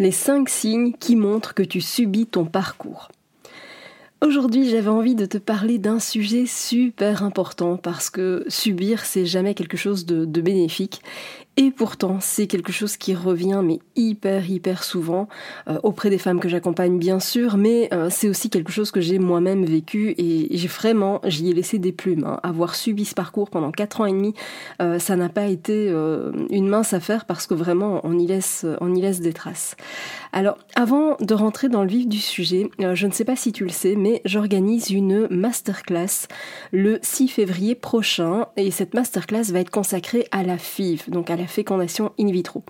Les 5 signes qui montrent que tu subis ton parcours. Aujourd'hui, j'avais envie de te parler d'un sujet super important parce que subir, c'est jamais quelque chose de, bénéfique. Et pourtant, c'est quelque chose qui revient, mais hyper, hyper souvent, euh, auprès des femmes que j'accompagne, bien sûr, mais euh, c'est aussi quelque chose que j'ai moi-même vécu et j'ai vraiment, j'y ai laissé des plumes. Hein. Avoir subi ce parcours pendant 4 ans et demi, euh, ça n'a pas été une mince affaire parce que vraiment, on y laisse, on y laisse des traces. Alors, avant de rentrer dans le vif du sujet, je ne sais pas si tu le sais, mais j'organise une masterclass le 6 février prochain et cette masterclass va être consacrée à la FIV, donc à la fécondation in vitro.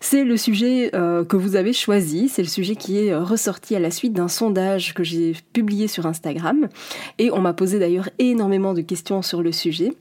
C'est le sujet euh, que vous avez choisi, c'est le sujet qui est euh, ressorti à la suite d'un sondage que j'ai publié sur Instagram et on m'a posé d'ailleurs énormément de questions sur le sujet.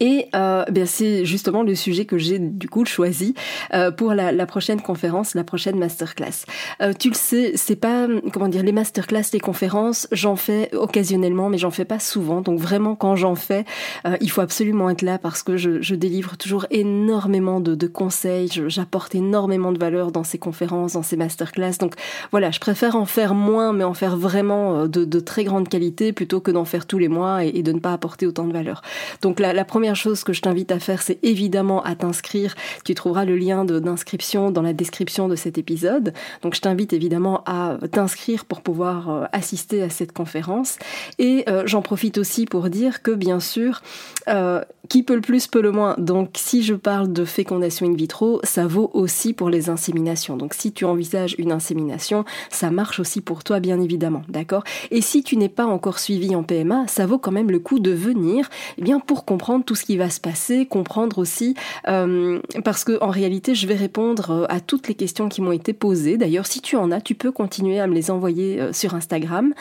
Et euh, bien c'est justement le sujet que j'ai du coup choisi euh, pour la, la, prochaine conférence, la prochaine masterclass. Euh, tu le sais, c'est pas comment dire les masterclass, les conférences, j'en fais occasionnellement, mais j'en fais pas souvent. Donc vraiment quand j'en fais, euh, il faut absolument être là parce que je, je délivre toujours énormément de, de conseils, j'apporte énormément de valeur dans ces conférences, dans ces masterclass. Donc voilà, je préfère en faire moins, mais en faire vraiment euh, de, de très grande qualité plutôt que d'en faire tous les mois et, et, de ne pas apporter autant de valeur. Donc la, la première première chose que je t'invite à faire, c'est évidemment à t'inscrire. Tu trouveras le lien d'inscription dans la description de cet épisode. Donc je t'invite évidemment à t'inscrire pour pouvoir euh, assister à cette conférence. Et euh, j'en profite aussi pour dire que bien sûr, euh, qui peut le plus peut le moins. Donc si je parle de fécondation in vitro, ça vaut aussi pour les inséminations. Donc si tu envisages une insémination, ça marche aussi pour toi bien évidemment, d'accord? Et si tu n'es pas encore suivi en PMA, ça vaut quand même le coup de venir, eh bien pour comprendre tout ce qui va se passer, comprendre aussi, euh, parce que en réalité, je vais répondre euh, à toutes les questions qui m'ont été posées. D'ailleurs, si tu en as, tu peux continuer à me les envoyer euh, sur Instagram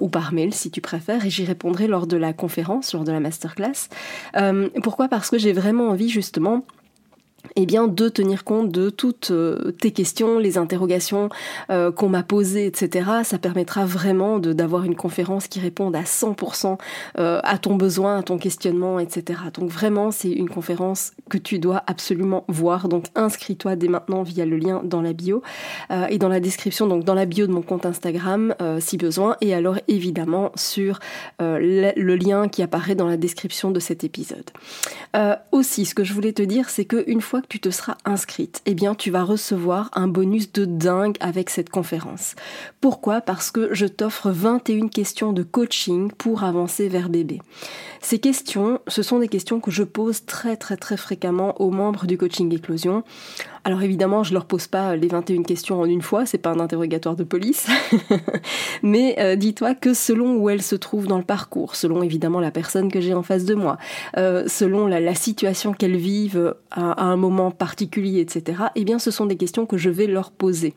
ou par mail si tu préfères, et j'y répondrai lors de la conférence, lors de la masterclass. pourquoi? Parce que j'ai vraiment envie justement eh bien, de tenir compte de toutes euh, tes questions, les interrogations euh, qu'on m'a posées, etc. Ça permettra vraiment d'avoir une conférence qui réponde à 100% euh, à ton besoin, à ton questionnement, etc. Donc vraiment, c'est une conférence que tu dois absolument voir. Donc inscris-toi dès maintenant via le lien dans la bio et dans la description, donc dans la bio de mon compte Instagram si besoin, et alors évidemment sur le, le, lien qui apparaît dans la description de cet épisode. aussi, ce que je voulais te dire, c'est qu'une fois que tu te seras inscrite, eh bien, tu vas recevoir un bonus de dingue avec cette conférence. Pourquoi? Parce que je t'offre 21 questions de coaching pour avancer vers bébé. Ces questions, ce sont des questions que je pose très très très fréquemment aux membres du coaching éclosion. Alors évidemment, je leur pose pas les 21 questions en une fois, c'est pas un interrogatoire de police. Mais euh, dis-toi que selon où elles se trouvent dans le parcours, selon évidemment la personne que j'ai en face de moi, euh, selon la, situation qu'elles vivent à, à, un moment particulier, etc., eh bien ce sont des questions que je vais leur poser.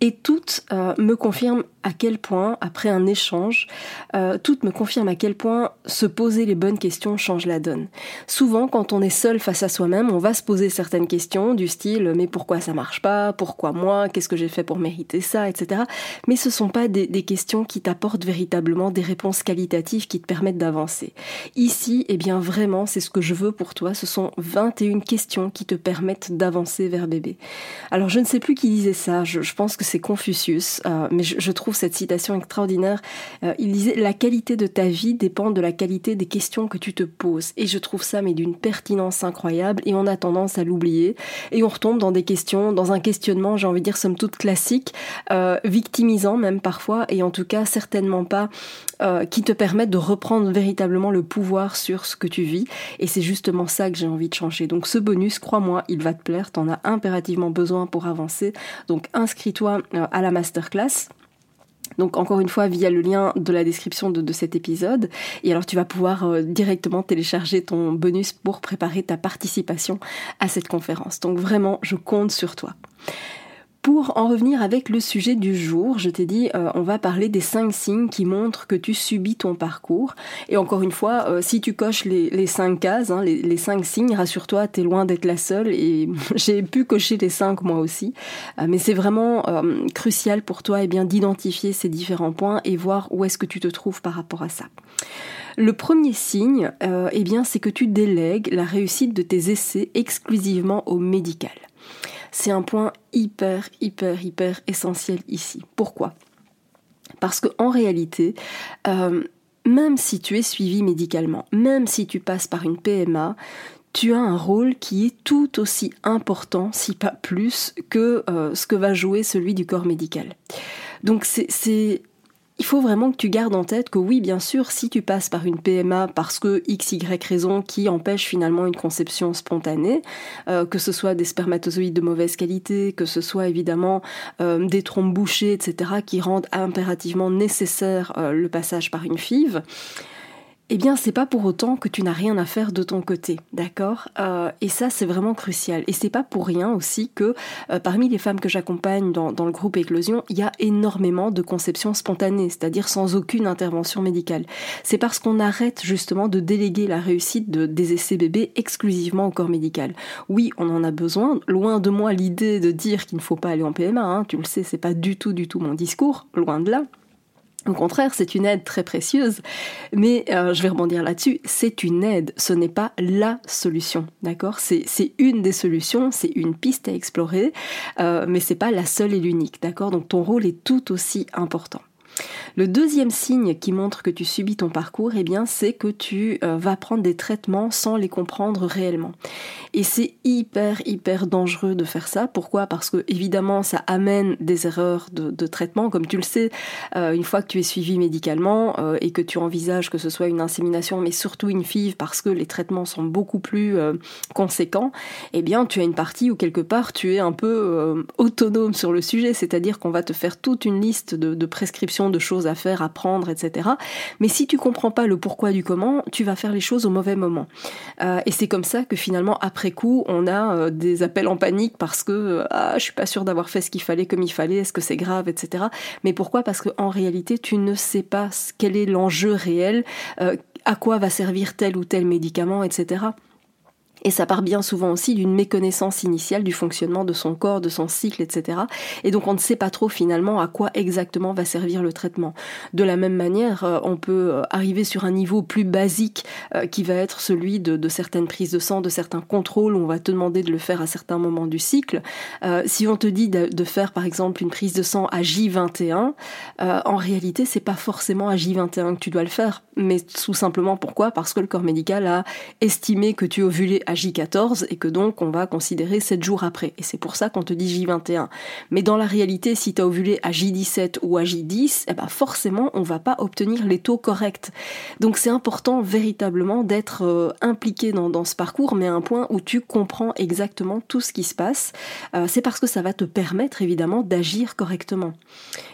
Et toutes euh, me confirment à quel point, après un échange, euh, toutes me confirment à quel point se poser les bonnes questions change la donne. Souvent, quand on est seul face à soi-même, on va se poser certaines questions du style mais pourquoi ça marche pas, pourquoi moi, qu'est-ce que j'ai fait pour mériter ça, etc. Mais ce sont pas des, questions qui t'apportent véritablement des réponses qualitatives qui te permettent d'avancer. Ici, eh bien vraiment, c'est ce que je veux pour toi. Ce sont 21 questions qui te permettent d'avancer vers bébé. Alors je ne sais plus qui disait ça. Pense que c'est Confucius, euh, mais je, trouve cette citation extraordinaire. Euh, il disait La qualité de ta vie dépend de la qualité des questions que tu te poses. Et je trouve ça, mais d'une pertinence incroyable, et on a tendance à l'oublier. Et on retombe dans des questions, dans un questionnement, j'ai envie de dire, somme toute classique, euh, victimisant même parfois, et en tout cas certainement pas qui te permettent de reprendre véritablement le pouvoir sur ce que tu vis. Et c'est justement ça que j'ai envie de changer. Donc ce bonus, crois-moi, il va te plaire, t'en as impérativement besoin pour avancer. Donc inscris-toi euh, à la masterclass. Donc encore une fois via le lien de la description de, cet épisode. Et alors tu vas pouvoir euh, directement télécharger ton bonus pour préparer ta participation à cette conférence. Donc vraiment, je compte sur toi. Pour en revenir avec le sujet du jour, je t'ai dit, euh, on va parler des cinq signes qui montrent que tu subis ton parcours. Et encore une fois, euh, si tu coches les, cinq cases, hein, les, cinq signes, rassure-toi, t'es loin d'être la seule. Et j'ai pu cocher les cinq moi aussi. Euh, mais c'est vraiment crucial pour toi eh bien d'identifier ces différents points et voir où est-ce que tu te trouves par rapport à ça. Le premier signe, eh bien, c'est que tu délègues la réussite de tes essais exclusivement au médical. C'est un point hyper, hyper, hyper essentiel ici. Pourquoi? Parce qu'en réalité, euh, même si tu es suivi médicalement, même si tu passes par une PMA, tu as un rôle qui est tout aussi important, si pas plus, que euh, ce que va jouer celui du corps médical. Donc c'est il faut vraiment que tu gardes en tête que oui, bien sûr, si tu passes par une PMA parce que x, y raison qui empêche finalement une conception spontanée, euh, que ce soit des spermatozoïdes de mauvaise qualité, que ce soit évidemment euh, des trompes bouchées, etc., qui rendent impérativement nécessaire euh, le passage par une FIV, eh bien, c'est pas pour autant que tu n'as rien à faire de ton côté, d'accord? Euh, Et ça, c'est vraiment crucial. Et c'est pas pour rien aussi que euh, parmi les femmes que j'accompagne dans, le groupe Éclosion, il y a énormément de conceptions spontanées, c'est-à-dire sans aucune intervention médicale. C'est parce qu'on arrête justement de déléguer la réussite de, des essais bébés exclusivement au corps médical. Oui, on en a besoin. Loin de moi l'idée de dire qu'il ne faut pas aller en PMA. Hein, tu le sais, c'est pas du tout, du tout mon discours. Loin de là. Au contraire, c'est une aide très précieuse, mais euh, je vais rebondir là-dessus, c'est une aide, ce n'est pas la solution, d'accord? C'est une des solutions, c'est une piste à explorer, euh, mais c'est pas la seule et l'unique, d'accord? Donc ton rôle est tout aussi important. Le deuxième signe qui montre que tu subis ton parcours, eh bien, c'est que tu euh, vas prendre des traitements sans les comprendre réellement. Et c'est hyper, hyper dangereux de faire ça. Pourquoi? Parce que, évidemment, ça amène des erreurs de, traitement. Comme tu le sais, euh, une fois que tu es suivi médicalement euh, et que tu envisages que ce soit une insémination, mais surtout une FIV, parce que les traitements sont beaucoup plus conséquents, eh bien, tu as une partie où quelque part, tu es un peu autonome sur le sujet. C'est-à-dire qu'on va te faire toute une liste de, de prescriptions de choses à faire, à prendre, etc. Mais si tu comprends pas le pourquoi du comment, tu vas faire les choses au mauvais moment. Euh, et c'est comme ça que finalement, après coup, on a euh, des appels en panique parce que euh, ah, je suis pas sûre d'avoir fait ce qu'il fallait comme il fallait, est-ce que c'est grave, etc. Mais pourquoi? Parce qu'en réalité, tu ne sais pas quel est l'enjeu réel, à quoi va servir tel ou tel médicament, etc. Et ça part bien souvent aussi d'une méconnaissance initiale du fonctionnement de son corps, de son cycle, etc. Et donc on ne sait pas trop finalement à quoi exactement va servir le traitement. De la même manière, euh, on peut euh, arriver sur un niveau plus basique euh, qui va être celui de, certaines prises de sang, de certains contrôles où on va te demander de le faire à certains moments du cycle. si on te dit de, faire par exemple une prise de sang à J21, en réalité c'est pas forcément à J21 que tu dois le faire, mais tout simplement pourquoi? Parce que le corps médical a estimé que tu ovulais J14 et que donc on va considérer 7 jours après. Et c'est pour ça qu'on te dit J21. Mais dans la réalité, si tu as ovulé à J17 ou à J10, eh ben forcément, on va pas obtenir les taux corrects. Donc c'est important véritablement d'être euh, impliqué dans, ce parcours, mais à un point où tu comprends exactement tout ce qui se passe. Euh, c'est parce que ça va te permettre évidemment d'agir correctement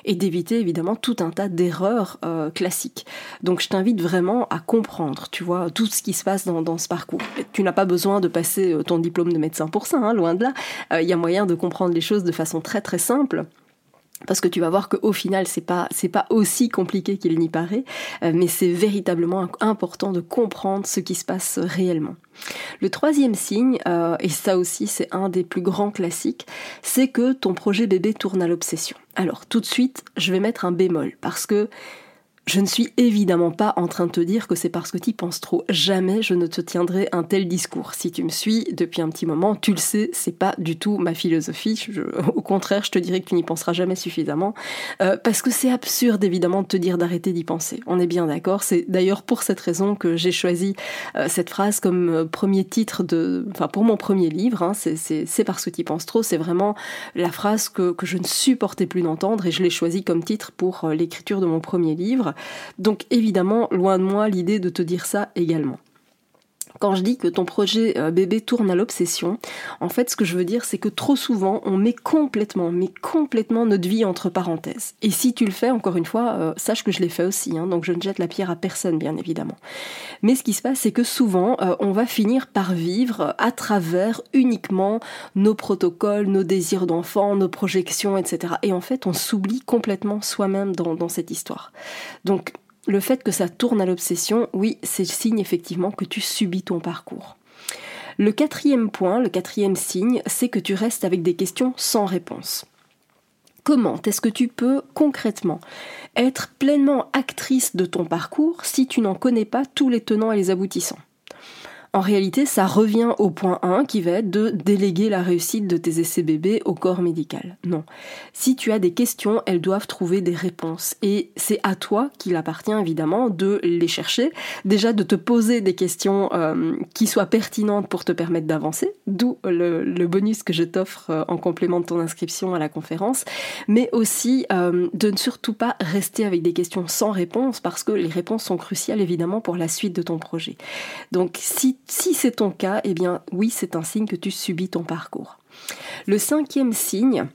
et d'éviter évidemment tout un tas d'erreurs euh, classiques. Donc je t'invite vraiment à comprendre, tu vois, tout ce qui se passe dans, dans ce parcours. Tu n'as pas besoin de passer euh, ton diplôme de médecin pour ça, hein, loin de là. Euh, il y a moyen de comprendre les choses de façon très très simple. Parce que tu vas voir qu'au final, c'est pas c'est pas aussi compliqué qu'il n'y paraît, euh, mais c'est véritablement important de comprendre ce qui se passe réellement. Le troisième signe, et ça aussi c'est un des plus grands classiques, c'est que ton projet bébé tourne à l'obsession. Alors tout de suite, je vais mettre un bémol parce que Je ne suis évidemment pas en train de te dire que c'est parce que tu penses trop. Jamais je ne te tiendrai un tel discours. Si tu me suis depuis un petit moment, tu le sais, c'est pas du tout ma philosophie. au contraire, je te dirais que tu n'y penseras jamais suffisamment. Euh, parce que c'est absurde évidemment de te dire d'arrêter d'y penser. On est bien d'accord. C'est d'ailleurs pour cette raison que j'ai choisi euh, cette phrase comme euh, premier titre de, enfin pour mon premier livre. Hein, c'est parce que tu penses trop. C'est vraiment la phrase que, que je ne supportais plus d'entendre et je l'ai choisi comme titre pour l'écriture de mon premier livre. Donc évidemment, loin de moi l'idée de te dire ça également. Quand je dis que ton projet euh, bébé tourne à l'obsession, en fait, ce que je veux dire, c'est que trop souvent, on met complètement, mais complètement notre vie entre parenthèses. Et si tu le fais, encore une fois, euh, sache que je l'ai fait aussi, hein, donc je ne jette la pierre à personne, bien évidemment. Mais ce qui se passe, c'est que souvent, euh, on va finir par vivre à travers uniquement nos protocoles, nos désirs d'enfant, nos projections, etc. Et en fait, on s'oublie complètement soi-même dans, dans cette histoire. Donc, le fait que ça tourne à l'obsession, oui, c'est le signe effectivement que tu subis ton parcours. Le quatrième point, le quatrième signe, c'est que tu restes avec des questions sans réponse. Comment est-ce que tu peux concrètement être pleinement actrice de ton parcours si tu n'en connais pas tous les tenants et les aboutissants? En réalité, ça revient au point 1 qui va être de déléguer la réussite de tes essais bébés au corps médical. Non. Si tu as des questions, elles doivent trouver des réponses. Et c'est à toi qu'il appartient évidemment de les chercher. Déjà de te poser des questions euh, qui soient pertinentes pour te permettre d'avancer, d'où le, bonus que je t'offre euh, en complément de ton inscription à la conférence. Mais aussi euh, de ne surtout pas rester avec des questions sans réponse parce que les réponses sont cruciales évidemment pour la suite de ton projet. Donc si si c'est ton cas, eh bien oui, c'est un signe que tu subis ton parcours. Le cinquième signe,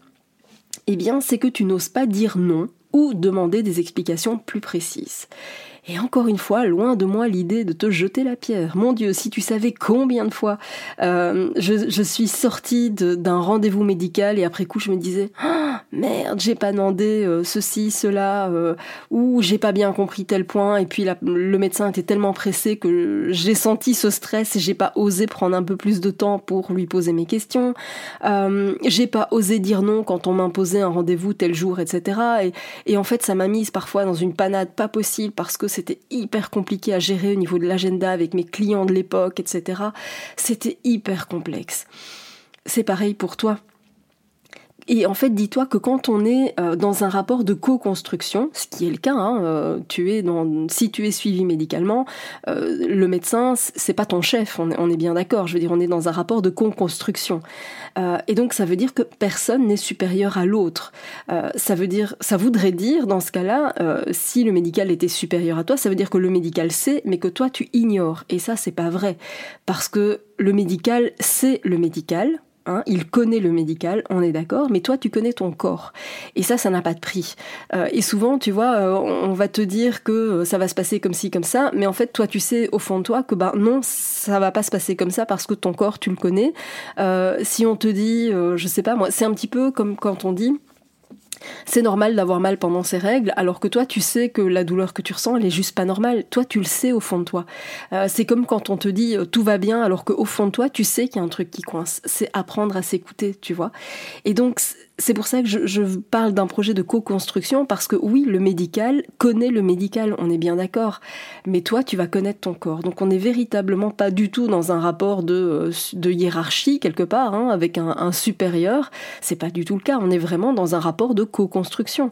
eh bien, c'est que tu n'oses pas dire non ou demander des explications plus précises. Et encore une fois, loin de moi l'idée de te jeter la pierre. Mon Dieu, si tu savais combien de fois euh, je, suis sortie d'un rendez-vous médical et après coup je me disais ah, merde, j'ai pas demandé euh, ceci, cela, euh, ou j'ai pas bien compris tel point et puis le médecin était tellement pressé que j'ai senti ce stress et j'ai pas osé prendre un peu plus de temps pour lui poser mes questions. j'ai pas osé dire non quand on m'imposait un rendez-vous tel jour, etc. Et, et en fait, ça m'a mise parfois dans une panade pas possible parce que c'était hyper compliqué à gérer au niveau de l'agenda avec mes clients de l'époque, etc. C'était hyper complexe. C'est pareil pour toi. Et en fait, dis-toi que quand on est euh, dans un rapport de co-construction, ce qui est le cas, hein, euh, tu es dans, si tu es suivi médicalement, euh, le médecin, c'est pas ton chef, on est, bien d'accord. Je veux dire, on est dans un rapport de co-construction. et donc, ça veut dire que personne n'est supérieur à l'autre. ça veut dire, ça voudrait dire, dans ce cas-là, si le médical était supérieur à toi, ça veut dire que le médical sait, mais que toi tu ignores. Et ça, c'est pas vrai, parce que le médical, c'est le médical Hein, il connaît le médical, on est d'accord, mais toi tu connais ton corps. Et ça, ça n'a pas de prix. Euh, et souvent, tu vois, euh, on va te dire que euh, ça va se passer comme ci, comme ça, mais en fait, toi tu sais au fond de toi que ben non, ça va pas se passer comme ça parce que ton corps, tu le connais. si on te dit, je sais pas moi, c'est un petit peu comme quand on dit, c'est normal d'avoir mal pendant ces règles, alors que toi, tu sais que la douleur que tu ressens, elle est juste pas normale. Toi, tu le sais au fond de toi. Euh, c'est comme quand on te dit euh, tout va bien, alors qu'au fond de toi, tu sais qu'il y a un truc qui coince. C'est apprendre à s'écouter, tu vois. Et donc, c'est pour ça que je, parle d'un projet de co-construction, parce que oui, le médical connaît le médical, on est bien d'accord, mais toi, tu vas connaître ton corps. Donc on n'est véritablement pas du tout dans un rapport de, euh, hiérarchie, quelque part, hein, avec un, un supérieur. C'est pas du tout le cas, on est vraiment dans un rapport de co-construction.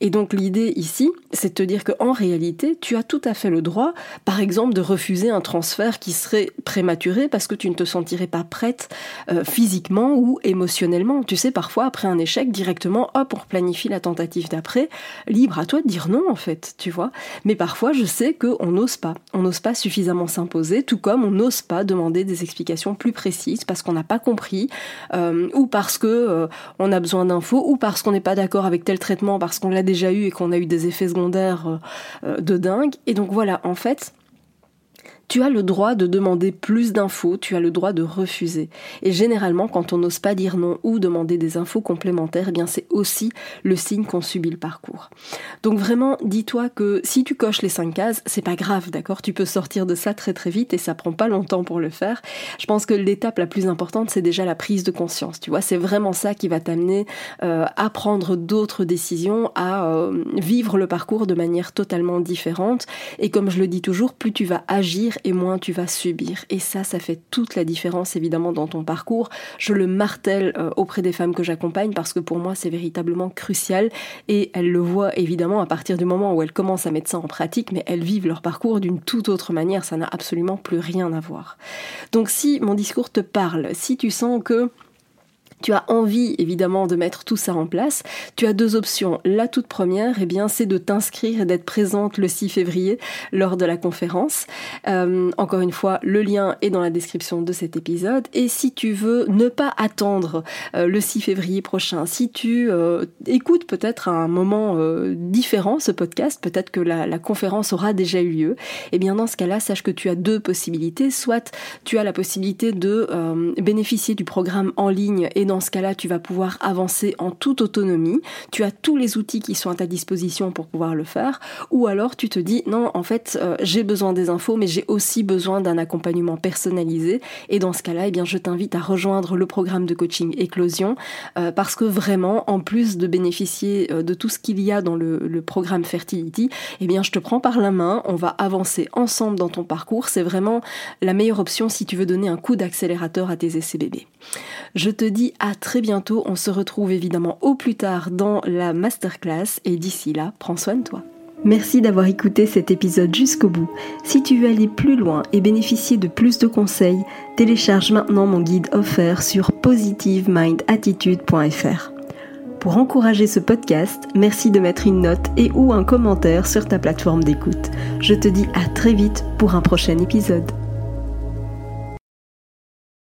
Et donc l'idée ici, c'est de te dire qu'en réalité, tu as tout à fait le droit, par exemple, de refuser un transfert qui serait prématuré parce que tu ne te sentirais pas prête euh, physiquement ou émotionnellement. Tu sais, parfois, après un échec directement, hop, on planifie la tentative d'après. Libre à toi de dire non, en fait, tu vois. Mais parfois, je sais qu'on n'ose pas. On n'ose pas suffisamment s'imposer, tout comme on n'ose pas demander des explications plus précises parce qu'on n'a pas compris, euh, ou parce que euh, on a besoin d'infos, ou parce qu'on n'est pas d'accord avec tel traitement, parce qu'on l'a déjà eu et qu'on a eu des effets secondaires euh, de dingue. Et donc voilà, en fait, tu as le droit de demander plus d'infos, tu as le droit de refuser. Et généralement, quand on n'ose pas dire non ou demander des infos complémentaires, eh bien c'est aussi le signe qu'on subit le parcours. Donc vraiment, dis-toi que si tu coches les cinq cases, c'est pas grave, d'accord? Tu peux sortir de ça très très vite et ça prend pas longtemps pour le faire. Je pense que l'étape la plus importante, c'est déjà la prise de conscience. Tu vois, c'est vraiment ça qui va t'amener euh, à prendre d'autres décisions, à euh, vivre le parcours de manière totalement différente. Et comme je le dis toujours, plus tu vas agir et moins tu vas subir. Et ça, ça fait toute la différence évidemment dans ton parcours. Je le martèle euh, auprès des femmes que j'accompagne parce que pour moi c'est véritablement crucial et elles le voient évidemment à partir du moment où elles commencent à mettre ça en pratique, mais elles vivent leur parcours d'une toute autre manière. Ça n'a absolument plus rien à voir. Donc si mon discours te parle, si tu sens que tu as envie évidemment de mettre tout ça en place, tu as deux options. La toute première, eh bien, c'est de t'inscrire et d'être présente le 6 février lors de la conférence. Euh, encore une fois, le lien est dans la description de cet épisode. Et si tu veux ne pas attendre euh, le 6 février prochain, si tu euh, écoutes peut-être à un moment différent ce podcast, peut-être que la, conférence aura déjà eu lieu, eh bien dans ce cas-là, sache que tu as deux possibilités. Soit tu as la possibilité de bénéficier du programme en ligne et dans ce cas-là, tu vas pouvoir avancer en toute autonomie. Tu as tous les outils qui sont à ta disposition pour pouvoir le faire. Ou alors tu te dis, non, en fait, euh, j'ai besoin des infos, mais j'ai aussi besoin d'un accompagnement personnalisé. Et dans ce cas-là, eh bien, je t'invite à rejoindre le programme de coaching Éclosion, euh, parce que vraiment, en plus de bénéficier euh, de tout ce qu'il y a dans le, programme Fertility, eh bien, je te prends par la main, on va avancer ensemble dans ton parcours. C'est vraiment la meilleure option si tu veux donner un coup d'accélérateur à tes essais bébés. Je te dis à très bientôt. On se retrouve évidemment au plus tard dans la masterclass et d'ici là, prends soin de toi. Merci d'avoir écouté cet épisode jusqu'au bout. Si tu veux aller plus loin et bénéficier de plus de conseils, télécharge maintenant mon guide offert sur positivemindattitude.fr. Pour encourager ce podcast, merci de mettre une note et ou un commentaire sur ta plateforme d'écoute. Je te dis à très vite pour un prochain épisode.